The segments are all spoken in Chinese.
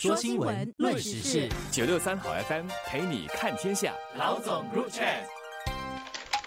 说新闻，论时事，九六三好 FM 陪你看天下。老总入场。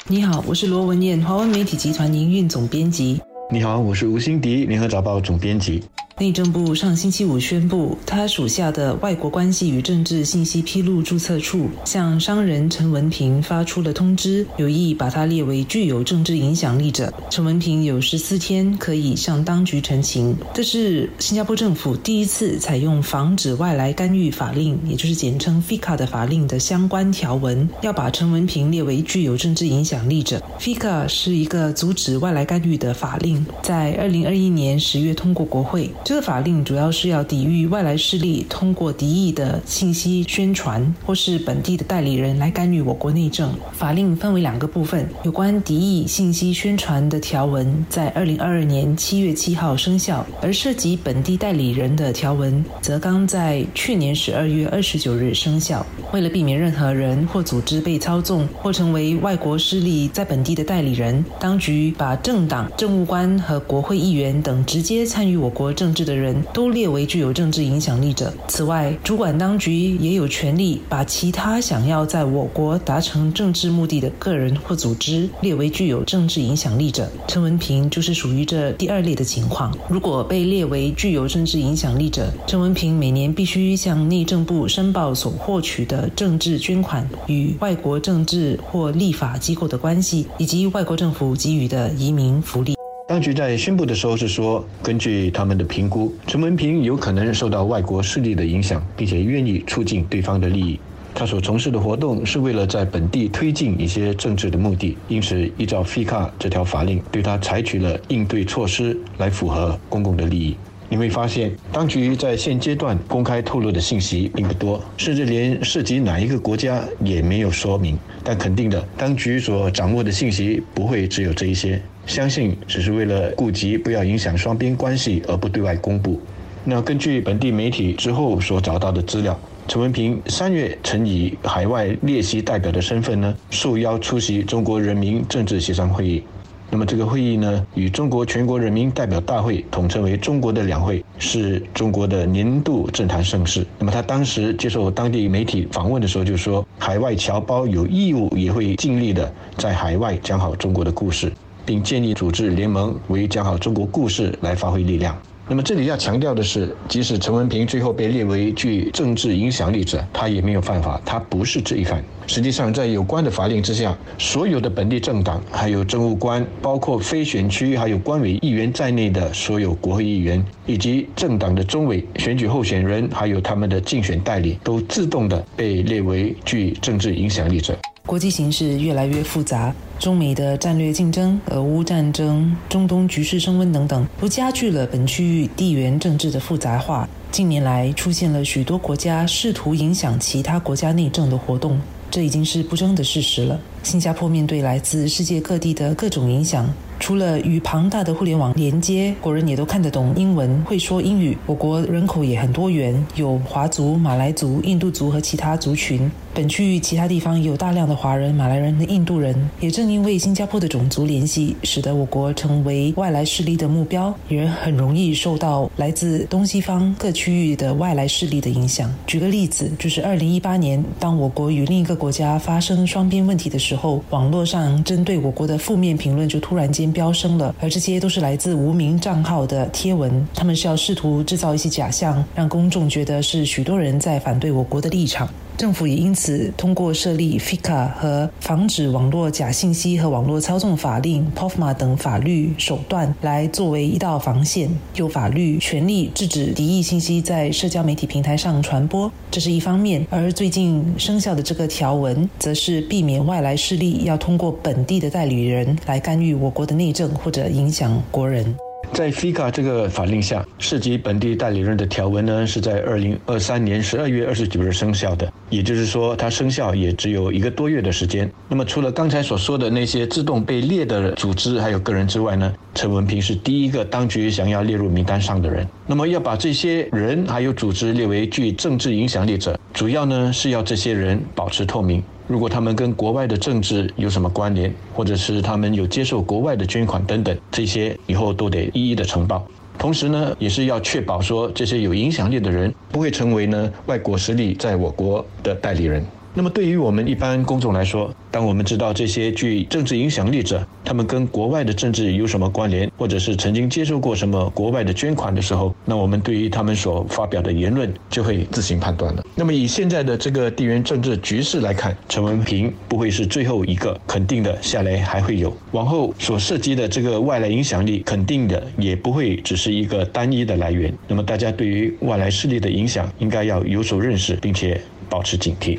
你好，我是罗文燕，华文媒体集团营运总编辑。你好，我是吴欣迪，联合早报总编辑。内政部上星期五宣布，他属下的外国关系与政治信息披露注册处向商人陈文平发出了通知，有意把他列为具有政治影响力者。陈文平有十四天可以向当局陈情。这是新加坡政府第一次采用防止外来干预法令，也就是简称 FICA 的法令的相关条文，要把陈文平列为具有政治影响力者。FICA 是一个阻止外来干预的法令，在二零二一年十月通过国会。个法令主要是要抵御外来势力通过敌意的信息宣传，或是本地的代理人来干预我国内政。法令分为两个部分，有关敌意信息宣传的条文在二零二二年七月七号生效，而涉及本地代理人的条文则刚在去年十二月二十九日生效。为了避免任何人或组织被操纵或成为外国势力在本地的代理人，当局把政党、政务官和国会议员等直接参与我国政治的人都列为具有政治影响力者。此外，主管当局也有权利把其他想要在我国达成政治目的的个人或组织列为具有政治影响力者。陈文平就是属于这第二类的情况。如果被列为具有政治影响力者，陈文平每年必须向内政部申报所获取的政治捐款与外国政治或立法机构的关系，以及外国政府给予的移民福利。当局在宣布的时候是说，根据他们的评估，陈文平有可能受到外国势力的影响，并且愿意促进对方的利益。他所从事的活动是为了在本地推进一些政治的目的，因此依照 FICA 这条法令，对他采取了应对措施来符合公共的利益。你会发现，当局在现阶段公开透露的信息并不多，甚至连涉及哪一个国家也没有说明。但肯定的，当局所掌握的信息不会只有这一些，相信只是为了顾及不要影响双边关系而不对外公布。那根据本地媒体之后所找到的资料，陈文平三月曾以海外列席代表的身份呢，受邀出席中国人民政治协商会议。那么这个会议呢，与中国全国人民代表大会统称为中国的两会，是中国的年度政坛盛事。那么他当时接受当地媒体访问的时候就说，海外侨胞有义务也会尽力的在海外讲好中国的故事，并建议组织联盟为讲好中国故事来发挥力量。那么这里要强调的是，即使陈文平最后被列为具政治影响力者，他也没有犯法，他不是罪犯。实际上，在有关的法令之下，所有的本地政党、还有政务官，包括非选区还有官委议员在内的所有国会议员，以及政党的中委选举候选人，还有他们的竞选代理，都自动的被列为具政治影响力者。国际形势越来越复杂，中美的战略竞争、俄乌战争、中东局势升温等等，都加剧了本区域地缘政治的复杂化。近年来，出现了许多国家试图影响其他国家内政的活动，这已经是不争的事实了。新加坡面对来自世界各地的各种影响。除了与庞大的互联网连接，国人也都看得懂英文，会说英语。我国人口也很多元，有华族、马来族、印度族和其他族群。本区域其他地方也有大量的华人、马来人和印度人。也正因为新加坡的种族联系，使得我国成为外来势力的目标，也很容易受到来自东西方各区域的外来势力的影响。举个例子，就是二零一八年，当我国与另一个国家发生双边问题的时候，网络上针对我国的负面评论就突然间。飙升了，而这些都是来自无名账号的贴文，他们是要试图制造一些假象，让公众觉得是许多人在反对我国的立场。政府也因此通过设立 FICA 和防止网络假信息和网络操纵法令 POFMA 等法律手段来作为一道防线，有法律权利制止敌意信息在社交媒体平台上传播，这是一方面。而最近生效的这个条文，则是避免外来势力要通过本地的代理人来干预我国的内政或者影响国人。在 FICA 这个法令下，涉及本地代理人的条文呢，是在二零二三年十二月二十九日生效的。也就是说，它生效也只有一个多月的时间。那么，除了刚才所说的那些自动被列的组织还有个人之外呢，陈文平是第一个当局想要列入名单上的人。那么，要把这些人还有组织列为具政治影响力者，主要呢是要这些人保持透明。如果他们跟国外的政治有什么关联，或者是他们有接受国外的捐款等等，这些以后都得一一的呈报。同时呢，也是要确保说这些有影响力的人不会成为呢外国势力在我国的代理人。那么，对于我们一般公众来说，当我们知道这些具政治影响力者，他们跟国外的政治有什么关联，或者是曾经接受过什么国外的捐款的时候，那我们对于他们所发表的言论就会自行判断了。那么，以现在的这个地缘政治局势来看，陈文平不会是最后一个，肯定的，下来还会有，往后所涉及的这个外来影响力，肯定的也不会只是一个单一的来源。那么，大家对于外来势力的影响，应该要有所认识，并且保持警惕。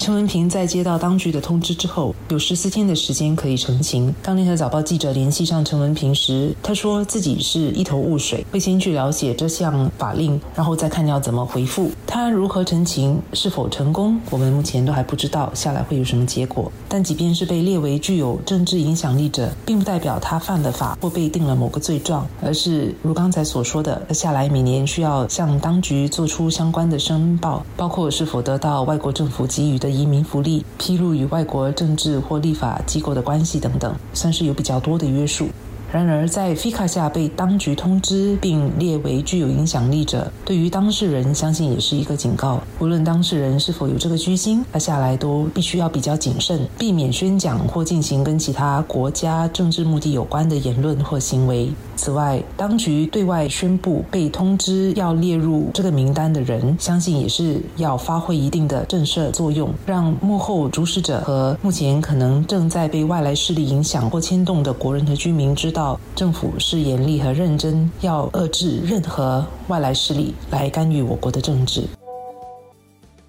陈文平在接到当局的通知之后，有十四天的时间可以澄清。当联合早报记者联系上陈文平时，他说自己是一头雾水，会先去了解这项法令，然后再看要怎么回复。他如何澄清，是否成功，我们目前都还不知道，下来会有什么结果。但即便是被列为具有政治影响力者，并不代表他犯了法或被定了某个罪状，而是如刚才所说的，下来每年需要向当局做出相关的申报，包括是否得到外国政府给予的。移民福利披露与外国政治或立法机构的关系等等，算是有比较多的约束。然而，在 FICA 下被当局通知并列为具有影响力者，对于当事人相信也是一个警告。无论当事人是否有这个居心，他下来都必须要比较谨慎，避免宣讲或进行跟其他国家政治目的有关的言论或行为。此外，当局对外宣布被通知要列入这个名单的人，相信也是要发挥一定的震慑作用，让幕后主使者和目前可能正在被外来势力影响或牵动的国人和居民知道，政府是严厉和认真，要遏制任何外来势力来干预我国的政治。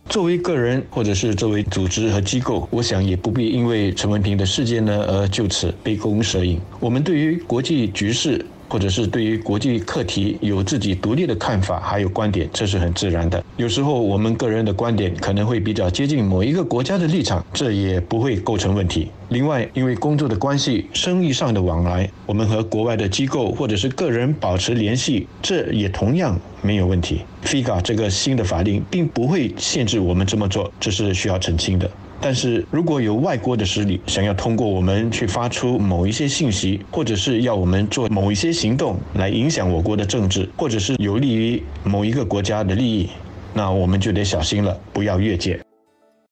作为个人，或者是作为组织和机构，我想也不必因为陈文平的事件呢而就此杯弓蛇影。我们对于国际局势。或者是对于国际课题有自己独立的看法，还有观点，这是很自然的。有时候我们个人的观点可能会比较接近某一个国家的立场，这也不会构成问题。另外，因为工作的关系、生意上的往来，我们和国外的机构或者是个人保持联系，这也同样没有问题。FIGA 这个新的法令并不会限制我们这么做，这是需要澄清的。但是如果有外国的势力想要通过我们去发出某一些信息，或者是要我们做某一些行动来影响我国的政治，或者是有利于某一个国家的利益，那我们就得小心了，不要越界。